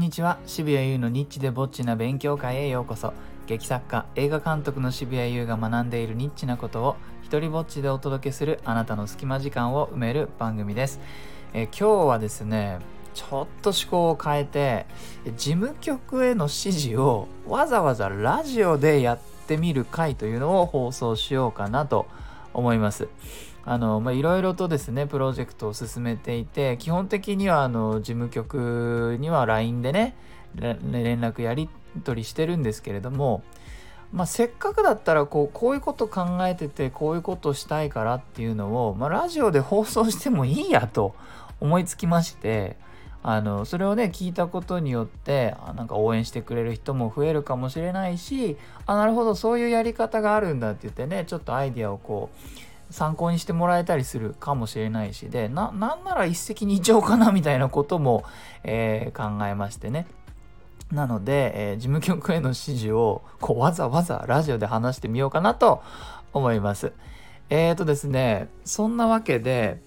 んにちは。渋谷優のニッチでぼっちな勉強会へようこそ。劇作家映画監督の渋谷優が学んでいるニッチなことを一人ぼっちでお届けするあなたの隙間時間を埋める番組です。え今日はですねちょっと思考を変えて事務局への指示をわざわざラジオでやってみる回というのを放送しようかなと思います。あのまいろいろとですねプロジェクトを進めていて基本的にはあの事務局には LINE でね連絡やり取りしてるんですけれども、まあ、せっかくだったらこうこういうこと考えててこういうことしたいからっていうのを、まあ、ラジオで放送してもいいやと思いつきましてあのそれをね聞いたことによってなんか応援してくれる人も増えるかもしれないしあなるほどそういうやり方があるんだって言ってねちょっとアイデアをこう参考にしてもらえたりするかもしれないしでななんなら一石二鳥かなみたいなことも、えー、考えましてね。なので、えー、事務局への指示をこうわざわざラジオで話してみようかなと思います。えーとですねそんなわけで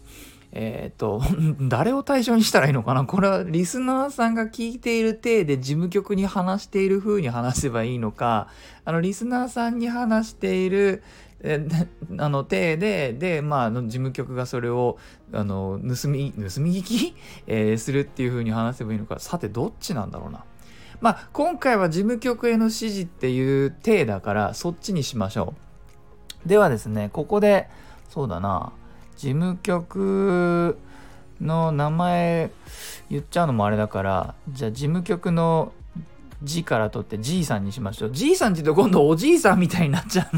えっ、ー、と、誰を対象にしたらいいのかな？これはリスナーさんが聞いている体で事務局に話している風に話せばいいのか、あの、リスナーさんに話している、えあの体でで、まあ、事務局がそれをあの盗み盗み聞き、えー、するっていう風に話せばいいのかさてどっちなんだろうな。まあ今回は事務局への指示っていう体だからそっちにしましょう。ではですねここでそうだな事務局の名前言っちゃうのもあれだからじゃあ事務局の字から取ってじいさんにしましょう。じいさんって言うと今度おじいさんみたいになっちゃう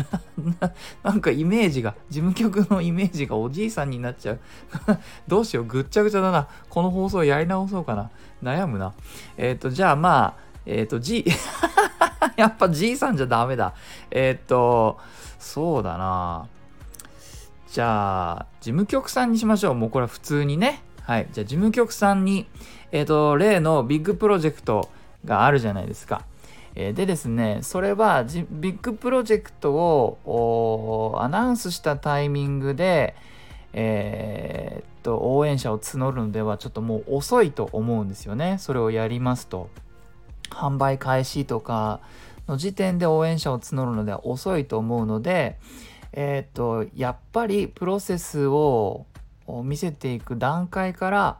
な。なんかイメージが、事務局のイメージがおじいさんになっちゃう。どうしよう、ぐっちゃぐちゃだな。この放送やり直そうかな。悩むな。えっ、ー、と、じゃあまあ、えっ、ー、と、じ、やっぱじいさんじゃダメだ。えっ、ー、と、そうだな。じゃあ、事務局さんにしましょう。もうこれは普通にね。はい。じゃあ、事務局さんに、えっ、と、例のビッグプロジェクト、があるじゃないですか。でですね、それはビッグプロジェクトをアナウンスしたタイミングで、えー、っと応援者を募るのではちょっともう遅いと思うんですよね。それをやりますと。販売開始とかの時点で応援者を募るのでは遅いと思うので、えー、っとやっぱりプロセスを見せていく段階から、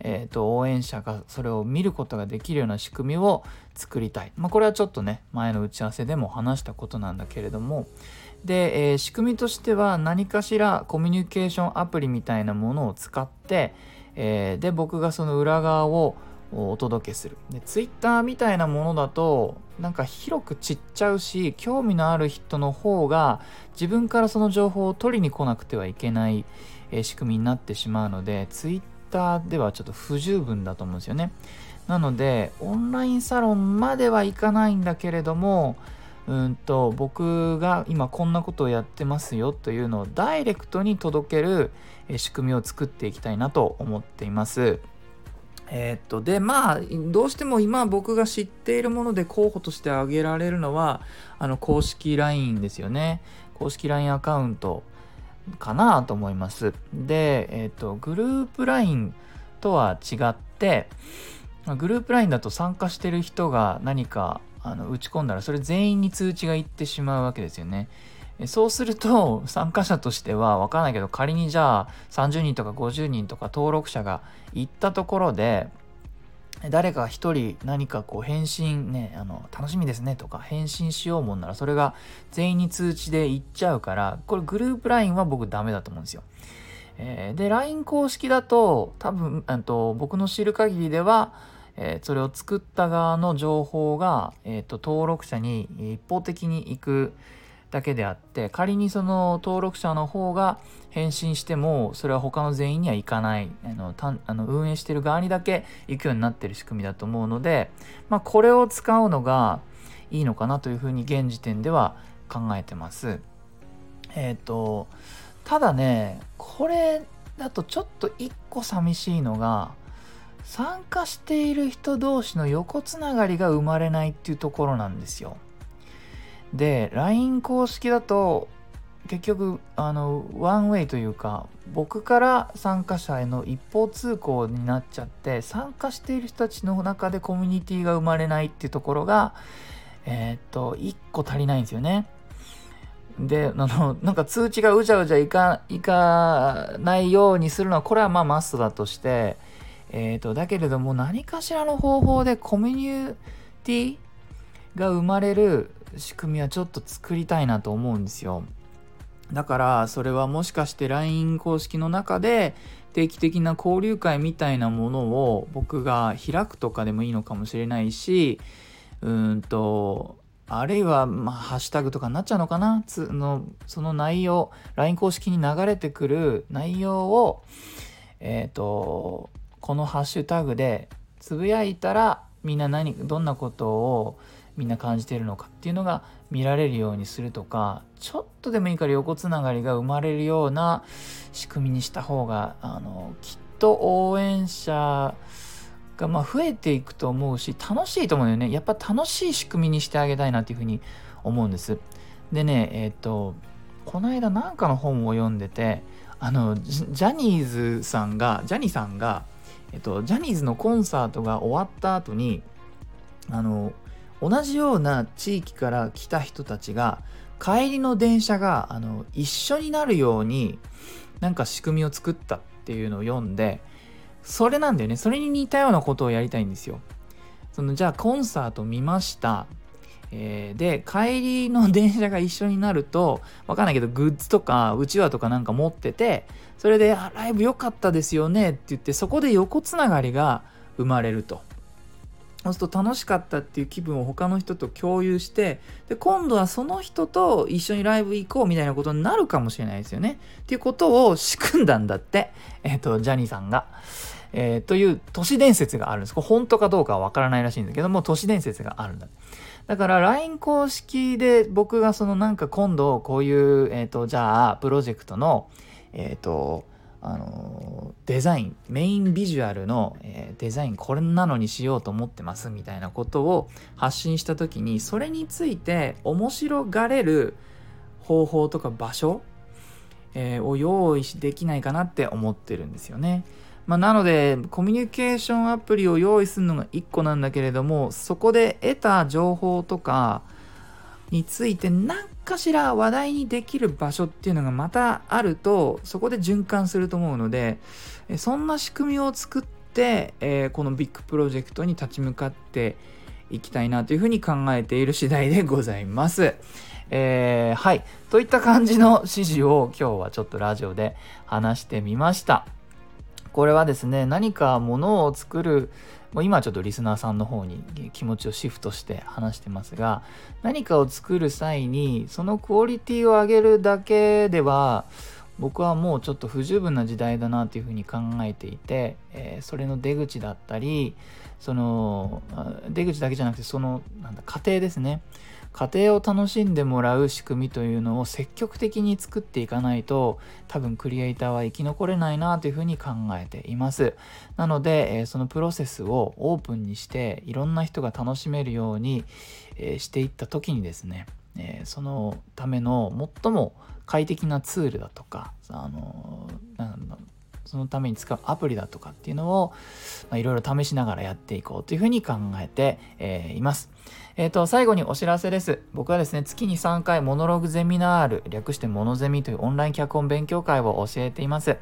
えーと、応援者がそれを見ることができるような仕組みを作りたい。まあ、これはちょっとね前の打ち合わせでも話したことなんだけれどもで、えー、仕組みとしては何かしらコミュニケーションアプリみたいなものを使って、えー、で僕がその裏側をお届けするで Twitter みたいなものだとなんか広く散っちゃうし興味のある人の方が自分からその情報を取りに来なくてはいけない、えー、仕組みになってしまうので Twitter ターではちょっと不十分だと思うんですよね。なので、オンラインサロンまではいかないんだけれども、うんと僕が今こんなことをやってますよというのをダイレクトに届ける仕組みを作っていきたいなと思っています。えー、っとでまあどうしても今僕が知っているもので候補として挙げられるのはあの公式 LINE ですよね公式 LINE アカウントかなと思います。で、えっ、ー、と、グループ LINE とは違って、グループ LINE だと参加してる人が何かあの打ち込んだらそれ全員に通知がいってしまうわけですよね。そうすると参加者としては分からないけど仮にじゃあ30人とか50人とか登録者が行ったところで誰か一人何かこう返信ね、あの、楽しみですねとか返信しようもんならそれが全員に通知で行っちゃうから、これグループ LINE は僕ダメだと思うんですよ。えー、で、LINE 公式だと多分、と僕の知る限りでは、えー、それを作った側の情報が、えーと登録者に一方的に行くだけであって仮にその登録者の方が返信してもそれは他の全員には行かないあのたあの運営してる側にだけ行くようになってる仕組みだと思うので、まあ、これを使うのがいいのかなというふうに現時点では考えてます。えっ、ー、とただねこれだとちょっと一個寂しいのが参加している人同士の横つながりが生まれないっていうところなんですよ。で LINE 公式だと結局あのワンウェイというか僕から参加者への一方通行になっちゃって参加している人たちの中でコミュニティが生まれないっていうところがえー、っと1個足りないんですよね。であのなんか通知がうじゃうじゃいかいかないようにするのはこれはまあマストだとして、えーと、だけれども何かしらの方法でコミュニティが生まれる仕組みはちょっと作りたいなと思うんですよ。だからそれはもしかして LINE 公式の中で定期的な交流会みたいなものを僕が開くとかでもいいのかもしれないしうんとあるいは、まあ、ハッシュタグとかになっちゃうのかな？つのその内容 LINE 公式に流れてくる内容をえっ、ー、とこのハッシュタグでつぶやいたらみんな何どんなことをみんな感じてるのかっていうのが見られるようにするとかちょっとでもいいから横つながりが生まれるような仕組みにした方があのきっと応援者がま増えていくと思うし楽しいと思うよね。やっぱ楽しい仕組みにしてあげたいなっていうふうに思うんです。でねえっ、ー、とこの間なんかの本を読んでてあのジャニーズさんがジャニーさんが、えっと、ジャニーズのコンサートが終わった後にあの同じような地域から来た人たちが帰りの電車があの一緒になるようになんか仕組みを作ったっていうのを読んでそれなんだよね。それに似たようなことをやりたいんですよ。そのじゃあコンサート見ました。えー、で帰りの電車が一緒になるとわかんないけどグッズとかうちわとかなんか持っててそれで「ライブ良かったですよね」って言ってそこで横つながりが生まれると。そうすると楽しかったっていう気分を他の人と共有してで今度はその人と一緒にライブ行こうみたいなことになるかもしれないですよねっていうことを仕組んだんだってえっ、ー、とジャニーさんが。えー、という都市伝説があるんです。これ本当かどうかはわからないらしいんだけども、都市伝説があるんだ。だから LINE 公式で僕がそのなんか今度こういう、えっ、ー、と、じゃあプロジェクトの、えっ、ー、と、あのデザインメインビジュアルの、えー、デザインこれなのにしようと思ってますみたいなことを発信した時にそれについて面白がれる方法とか場所、えー、を用意できないかなって思ってるんですよね。まあ、なので、コミュニケーションアプリを用意するのが1個なんだけれども、そこで得た情報とかについて何かしら話題にできる場所っていうのがまたあると、そこで循環すると思うので、そんな仕組みを作って、えー、このビッグプロジェクトに立ち向かっていきたいなというふうに考えている次第でございます。えー、はい。といった感じの指示を今日はちょっとラジオで話してみました。これはですね何かものを作るもう今ちょっとリスナーさんの方に気持ちをシフトして話してますが何かを作る際にそのクオリティを上げるだけでは僕はもうちょっと不十分な時代だなというふうに考えていて、えー、それの出口だったりその出口だけじゃなくてそのなんだ過程ですね。家庭を楽しんでもらう仕組みというのを積極的に作っていかないと多分クリエイターは生き残れないなというふうに考えています。なので、えそのプロセスをオープンにしていろんな人が楽しめるように、えしていった時にですね、えそのための最も快適なツールだとかあのそのために使うアプリだとかっていうのをいろいろ試しながらやっていこうというふうに考えて、えー、います。えっ、ー、と、最後にお知らせです。僕はですね、月に3回モノログゼミナール、略してモノゼミというオンライン脚本勉強会を教えています。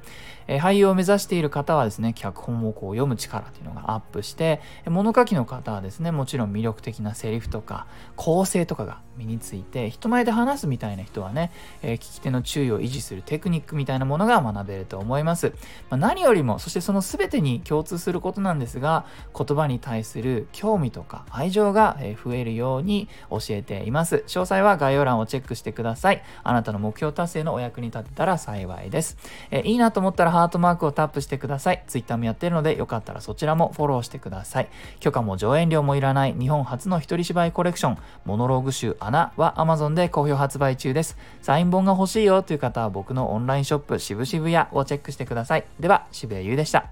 えー、俳優を目指している方はですね、脚本をこう読む力というのがアップして、物書きの方はですね、もちろん魅力的なセリフとか、構成とかが身について、人前で話すみたいな人はね、えー、聞き手の注意を維持するテクニックみたいなものが学べると思います。まあ、何よりも、そしてその全てに共通することなんですが、言葉に対する興味とか愛情が増えるるように教えています。詳細は概要欄をチェックしてください。あなたの目標達成のお役に立てたら幸いです。えいいなと思ったらハートマークをタップしてください。Twitter もやってるのでよかったらそちらもフォローしてください。許可も上演料もいらない日本初の一人芝居コレクション、モノローグ集穴は Amazon で好評発売中です。サイン本が欲しいよという方は僕のオンラインショップ渋々屋をチェックしてください。では、渋谷優でした。